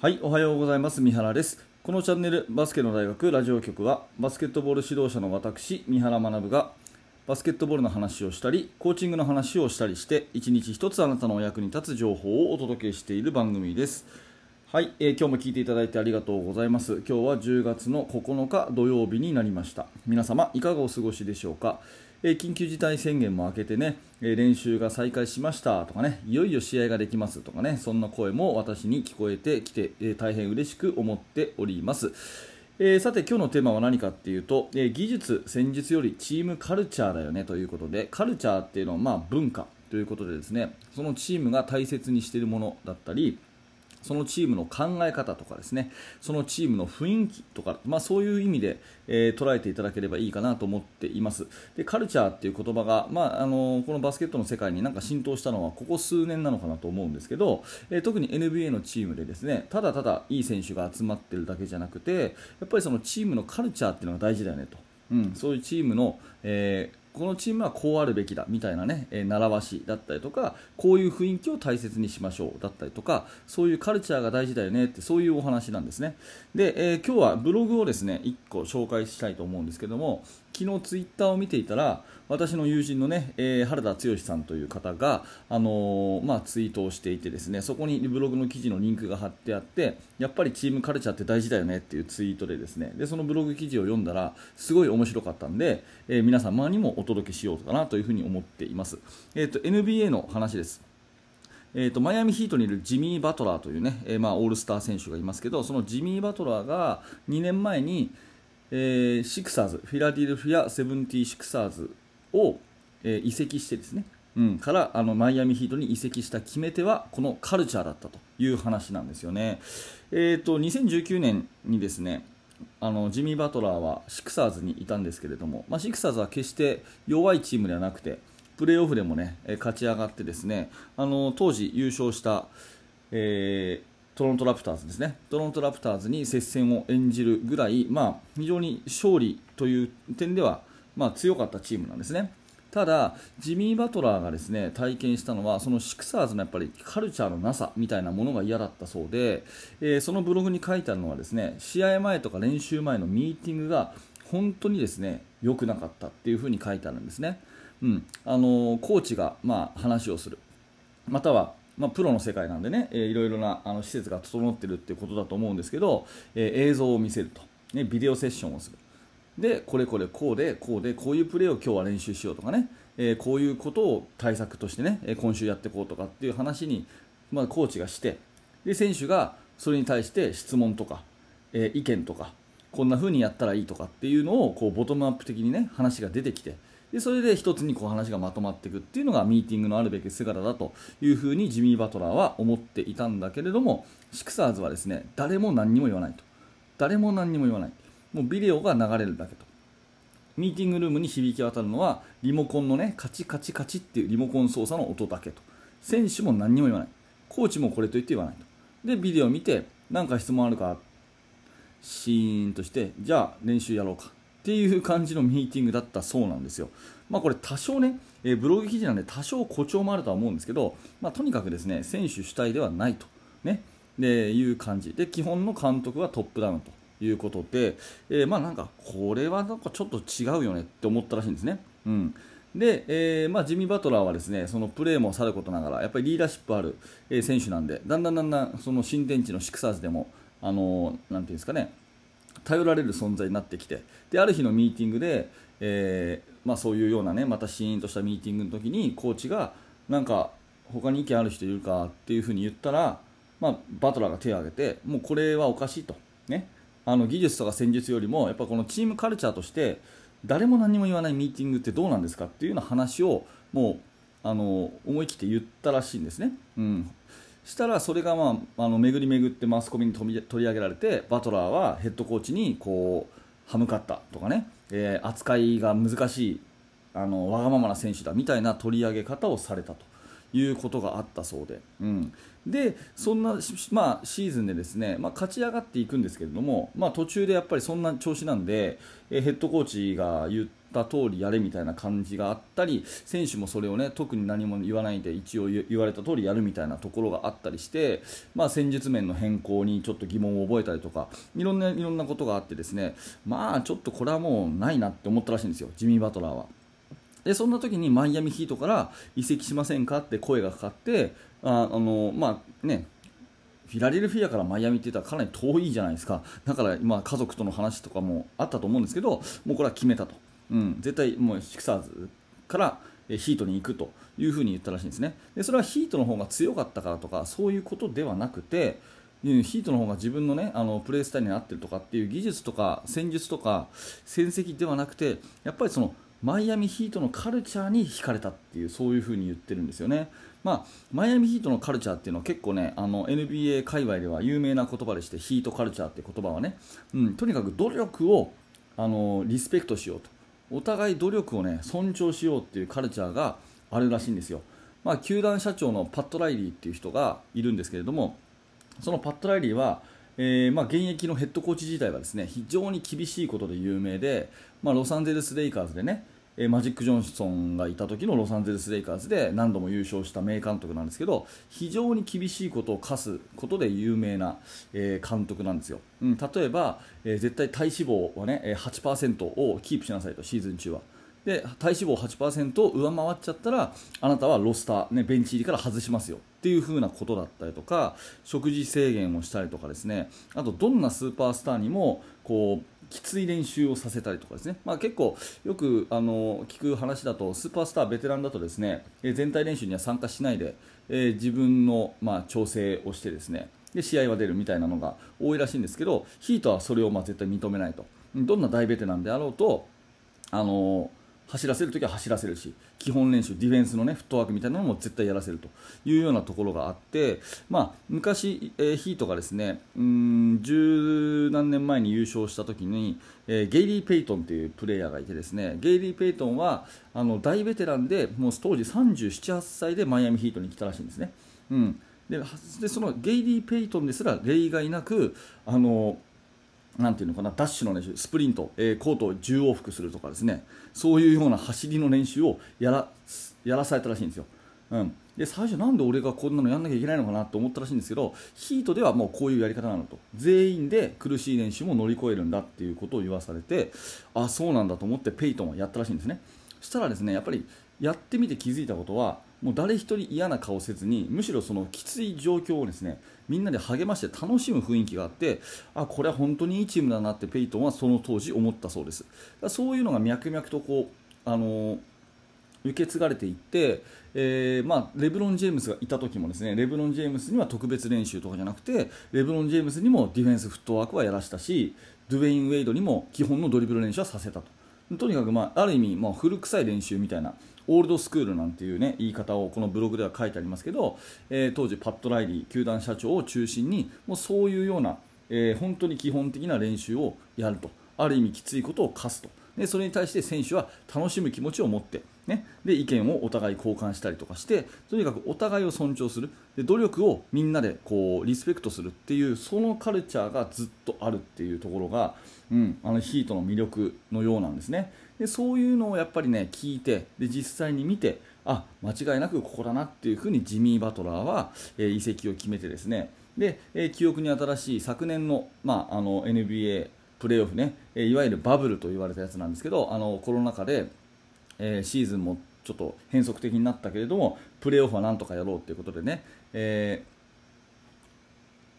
はい、おはようございます。三原です。このチャンネル、バスケの大学ラジオ局は、バスケットボール指導者の私、三原学が、バスケットボールの話をしたり、コーチングの話をしたりして、一日一つあなたのお役に立つ情報をお届けしている番組です。はい、えー今日も聞いていただいてありがとうございます。今日は10月の9日土曜日になりました。皆様、いかがお過ごしでしょうか？え緊急事態宣言も明けてね、え練習が再開しましたとかね、いよいよ試合ができますとかね、そんな声も私に聞こえてきて、え大変嬉しく思っております。えーさて今日のテーマは何かっていうと、えー技術、戦術よりチームカルチャーだよねということでカルチャーっていうのはまあ文化ということでですねそのチームが大切にしているものだったりそのチームの考え方とかですねそのチームの雰囲気とか、まあ、そういう意味で、えー捉えていただければいいかなと思っています。でカルチャーっていう言葉が、まあ、あのこのバスケットの世界になんか浸透したのはここ数年なのかなと思うんですけど、えー特に NBA のチームでですねただただいい選手が集まってるだけじゃなくてやっぱりそのチームのカルチャーっていうのが大事だよねと、うん、そういうチームの、えーこのチームはこうあるべきだみたいなね、えー習わしだったりとかこういう雰囲気を大切にしましょうだったりとかそういうカルチャーが大事だよねってそういうお話なんですね。で、えー今日はブログをですね1個紹介したいと思うんですけども昨日ツイッターを見ていたら私の友人のね、えー原田剛さんという方が、あのーまあ、ツイートをしていてですねそこにブログの記事のリンクが貼ってあってやっぱりチームカルチャーって大事だよねっていうツイートでですねでそのブログ記事を読んだらすごい面白かったんで、えー皆様にもお届けしようかなというふうに思っています、えー、と NBA の話です。えー、とマイアミヒートにいるジミー・バトラーというね、えーまあ、オールスター選手がいますけどそのジミー・バトラーが2年前に、えーシクサーズフィラデルフィア・セブンティーシクサーズを、えー移籍してですね、うん、からあのマイアミヒートに移籍した決め手はこのカルチャーだったという話なんですよね。えー、と2019年にですねあのジミー・バトラーはシクサーズにいたんですけれども、まあ、シクサーズは決して弱いチームではなくてプレーオフでもね勝ち上がってですねあの当時優勝した、えートロントラプターズですねトロントラプターズに接戦を演じるぐらい、まあ、非常に勝利という点では、まあ、強かったチームなんですね。ただ、ジミー・バトラーがですね体験したのはそのシクサーズのやっぱりカルチャーのなさみたいなものが嫌だったそうで、えーそのブログに書いてあるのはですね試合前とか練習前のミーティングが本当にですね良くなかったっていうふに書いてあるんですね。うんあのーコーチが、まあ、話をするまたは、まあ、プロの世界なんでね、えーいろいろなあの施設が整ってるっていうことだと思うんですけど、えー映像を見せると、ね、ビデオセッションをする。でこれこれこうでこうでこういうプレーを今日は練習しようとかね、えーこういうことを対策としてね今週やっていこうとかっていう話に、まあ、コーチがしてで選手がそれに対して質問とか、えー意見とかこんな風にやったらいいとかっていうのをこうボトムアップ的にね話が出てきてでそれで一つにこう話がまとまっていくっていうのがミーティングのあるべき姿だというふうにジミー・バトラーは思っていたんだけれどもシクサーズはですね誰も何にも言わないと。誰も何にも言わない。もうビデオが流れるだけと。ミーティングルームに響き渡るのはリモコンのねカチカチカチっていうリモコン操作の音だけと。選手も何にも言わない。コーチもこれと言って言わないと。でビデオを見て何か質問あるか。シーンとしてじゃあ練習やろうか。っていう感じのミーティングだったそうなんですよ。まあ、これ多少ね、えーブログ記事なんで多少誇張もあるとは思うんですけど、まあ、とにかくですね選手主体ではないと、ね、でいう感じで基本の監督はトップダウンということで、えーまあなんかこれはなんかちょっと違うよねって思ったらしいんですね。うんで、えーまあ、ジミー・バトラーはですねそのプレーもさることながらやっぱりリーダーシップある、え選手なんでだんだんだんだんその新天地のシクサーズでもあのーなんていうんですかね頼られる存在になってきてである日のミーティングで、えーまあ、そういうようなねまたシーンとしたミーティングの時にコーチがなんか他に意見ある人いるかっていうふうに言ったら、まあ、バトラーが手を挙げてもうこれはおかしいと、ね、あの技術とか戦術よりもやっぱこのチームカルチャーとして誰も何も言わないミーティングってどうなんですかっていうような話をもうあの思い切って言ったらしいんですね。うん。したらそれが、まあ、あの巡り巡ってマスコミに取り上げられてバトラーはヘッドコーチにこう歯向かったとかね、えー扱いが難しいあのわがままな選手だみたいな取り上げ方をされたと。いうことがあったそうで、うん、でそんな、まあ、シーズンでですね、まあ、勝ち上がっていくんですけれども、まあ、途中でやっぱりそんな調子なんで、えーヘッドコーチが言っった通りやれみたいな感じがあったり選手もそれをね特に何も言わないで一応言われた通りやるみたいなところがあったりして、まあ、戦術面の変更にちょっと疑問を覚えたりとかいろんないろんなことがあってですねまあちょっとこれはもうないなって思ったらしいんですよジミー・バトラーは。でそんな時にマイアミヒートから移籍しませんかって声がかかってああの、まあね、フィラデルフィアからマイアミって言ったらかなり遠いじゃないですかだから今家族との話とかもあったと思うんですけどもうこれは決めたと、うん、絶対もうシクサーズからヒートに行くというふうに言ったらしいんですね。でそれはヒートの方が強かったからとかそういうことではなくてヒートの方が自分の,、ね、あのプレースタイルに合ってるとかっていう技術とか戦術とか戦績ではなくてやっぱりそのマイアミヒートのカルチャーに惹かれたっていうそういうふうに言ってるんですよね。まあ、マイアミヒートのカルチャーっていうのは結構ねあの NBA 界隈では有名な言葉でしてヒートカルチャーって言葉はね、うん、とにかく努力をあのリスペクトしようと。お互い努力をね尊重しようっていうカルチャーがあるらしいんですよ。まあ、球団社長のパット・ライリーっていう人がいるんですけれどもそのパット・ライリーはえー、まあ、現役のヘッドコーチ自体はですね非常に厳しいことで有名で、まあ、ロサンゼルス・レイカーズでねえマジック・ジョンソンがいた時のロサンゼルス・レイカーズで何度も優勝した名監督なんですけど非常に厳しいことを課すことで有名な、え監督なんですよ、うん、例えば、え絶対体脂肪は、ね、8%をキープしなさいとシーズン中は。で体脂肪8%を上回っちゃったらあなたはロスター、ね、ベンチ入りから外しますよっていう風なことだったりとか食事制限をしたりとかですね。あとどんなスーパースターにもこうきつい練習をさせたりとかですね、まあ、結構よくあの聞く話だとスーパースター、ベテランだとですね全体練習には参加しないで、えー、自分の、まあ、調整をしてですね。で試合は出るみたいなのが多いらしいんですけどヒートはそれをまあ絶対認めないと。どんな大ベテランであろうとあの走らせるときは走らせるし基本練習ディフェンスの、ね、フットワークみたいなのも絶対やらせるというようなところがあって、まあ、昔、えー、ヒートがですねうん十何年前に優勝したときに、えー、ゲイリー・ペイトンというプレーヤーがいてですねゲイリー・ペイトンはあの大ベテランでもう当時37、8歳でマイアミヒートに来たらしいんですね。うんででそのゲイリー・ペイトンですら例外なくあのなんていうのかなダッシュの練習スプリント、えー、コートを10往復するとかですねそういうような走りの練習をやらやらされたらしいんですよ。うん、で最初、なんで俺がこんなのやんなきゃいけないのかなと思ったらしいんですけどヒートではもうこういうやり方なのと全員で苦しい練習も乗り越えるんだっていうことを言わされてあそうなんだと思ってペイトンはやったらしいんですね。したらですねやっぱりやってみて気づいたことはもう誰一人嫌な顔せずにむしろそのきつい状況をですねみんなで励まして楽しむ雰囲気があってあこれは本当にいいチームだなってペイトンはその当時思ったそうです。そういうのが脈々とこうあの受け継がれていって、えー、まあ、レブロン・ジェームスがいた時もですねレブロン・ジェームスには特別練習とかじゃなくてレブロン・ジェームスにもディフェンスフットワークはやらしたしドゥェイン・ウェイドにも基本のドリブル練習はさせたと。とにかく、まあ、ある意味、まあ、古臭い練習みたいなオールドスクールなんていう、ね、言い方をこのブログでは書いてありますけど、えー、当時、パット・ライリー球団社長を中心にもうそういうような、えー、本当に基本的な練習をやると。ある意味きついことを課すと。でそれに対して選手は楽しむ気持ちを持って、ね、で意見をお互い交換したりとかしてとにかくお互いを尊重する。で努力をみんなでこうリスペクトするっていうそのカルチャーがずっとあるっていうところが、うん、あのヒートの魅力のようなんですね。でそういうのをやっぱりね聞いてで実際に見てあ間違いなくここだなっていうふうにジミー・バトラーは、えー、移籍を決めてですね。で、えー、記憶に新しい昨年の,、まあ、あの NBA プレーオフね、えいわゆるバブルと言われたやつなんですけどあのコロナ禍で、えー、シーズンもちょっと変則的になったけれどもプレーオフはなんとかやろうということでね、えー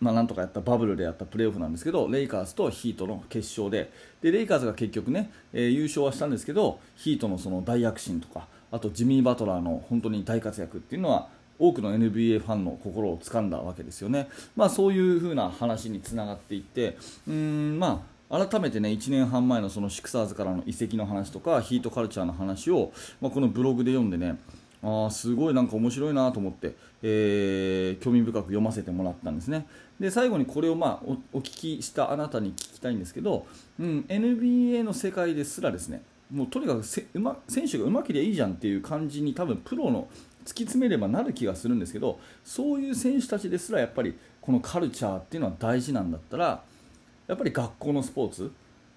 まあ、なんとかやったバブルでやったプレーオフなんですけどレイカーズとヒートの決勝で。でレイカーズが結局ね、えー、優勝はしたんですけどヒートのその大躍進とかあとジミー・バトラーの本当に大活躍っていうのは多くの NBA ファンの心を掴んだわけですよね、まあ、そういう風な話につながっていってうん、まあ、改めてね1年半前のそのシクサーズからの移籍の話とかヒートカルチャーの話を、まあ、このブログで読んでねあすごいなんか面白いなと思って、えー、興味深く読ませてもらったんですね。で最後にこれを、まあ、お聞きしたあなたに聞きたいんですけど、うん、NBA の世界ですらですねもうとにかくせうま選手がうまければいいじゃんっていう感じに多分プロの突き詰めればなる気がするんですけどそういう選手たちですらやっぱりこのカルチャーっていうのは大事なんだったらやっぱり学校のスポーツ？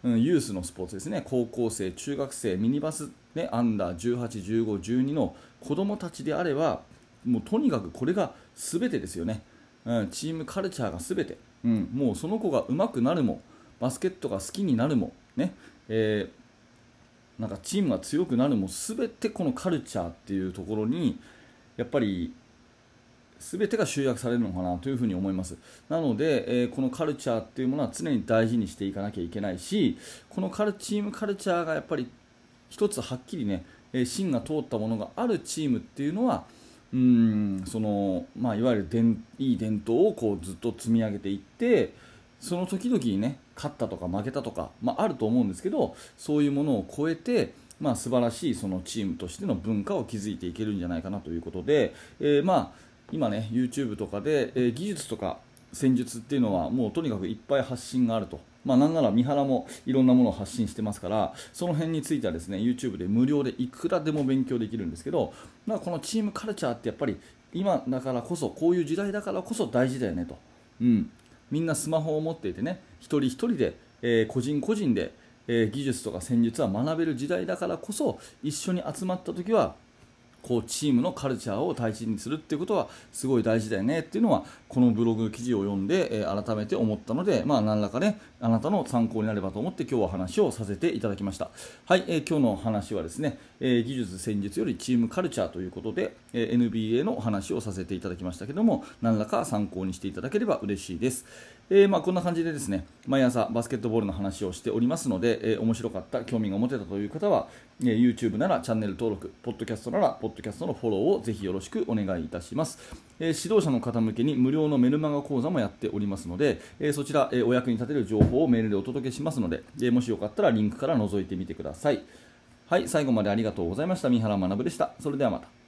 うん、ユースのスポーツですね。高校生、中学生、ミニバス、ね、アンダー18、15、12の子供たちであればもうとにかくこれが全てですよね、うん、チームカルチャーが全て、うん、もうその子が上手くなるもバスケットが好きになるも、ねえー、なんかチームが強くなるも全てこのカルチャーっていうところにやっぱり全てが集約されるのかなというふに思います。なので、えー、このカルチャーっていうものは常に大事にしていかなきゃいけないしこのカルチームカルチャーがやっぱり一つはっきりね芯が通ったものがあるチームっていうのはうんその、まあ、いわゆる伝いい伝統をこうずっと積み上げていってその時々にね勝ったとか負けたとか、まあ、あると思うんですけどそういうものを超えてまあ、素晴らしいそのチームとしての文化を築いていけるんじゃないかなということで、えー、まあ今ね YouTube とかで、えー、技術とか戦術っていうのはもうとにかくいっぱい発信があると、まあ、なんなら三原もいろんなものを発信してますからその辺についてはですね YouTube で無料でいくらでも勉強できるんですけど、まあ、このチームカルチャーってやっぱり今だからこそこういう時代だからこそ大事だよねと、うん、みんなスマホを持っていてね一人一人で、えー、個人個人で、え、技術とか戦術は学べる時代だからこそ一緒に集まった時はこうチームのカルチャーを大事にするっていうことはすごい大事だよねっていうのはこのブログ記事を読んで、えー、改めて思ったので、まあ、何らかねあなたの参考になればと思って今日は話をさせていただきました。はい、えー、今日の話はですね、えー、技術戦術よりチームカルチャーということで、え NBA の話をさせていただきましたけども何らか参考にしていただければ嬉しいです。えー、まあ、こんな感じでですね毎朝バスケットボールの話をしておりますので、えー、面白かった興味が持てたという方は、えー、YouTube ならチャンネル登録ポッドキャストならポッドキャストのフォローをぜひよろしくお願いいたします、え指導者の方向けに無料のメルマガ講座もやっておりますので、えそちら、えお役に立てる情報をメールでお届けしますので、えもしよかったらリンクから覗いてみてください。はい最後までありがとうございました。三原学でした。それではまた。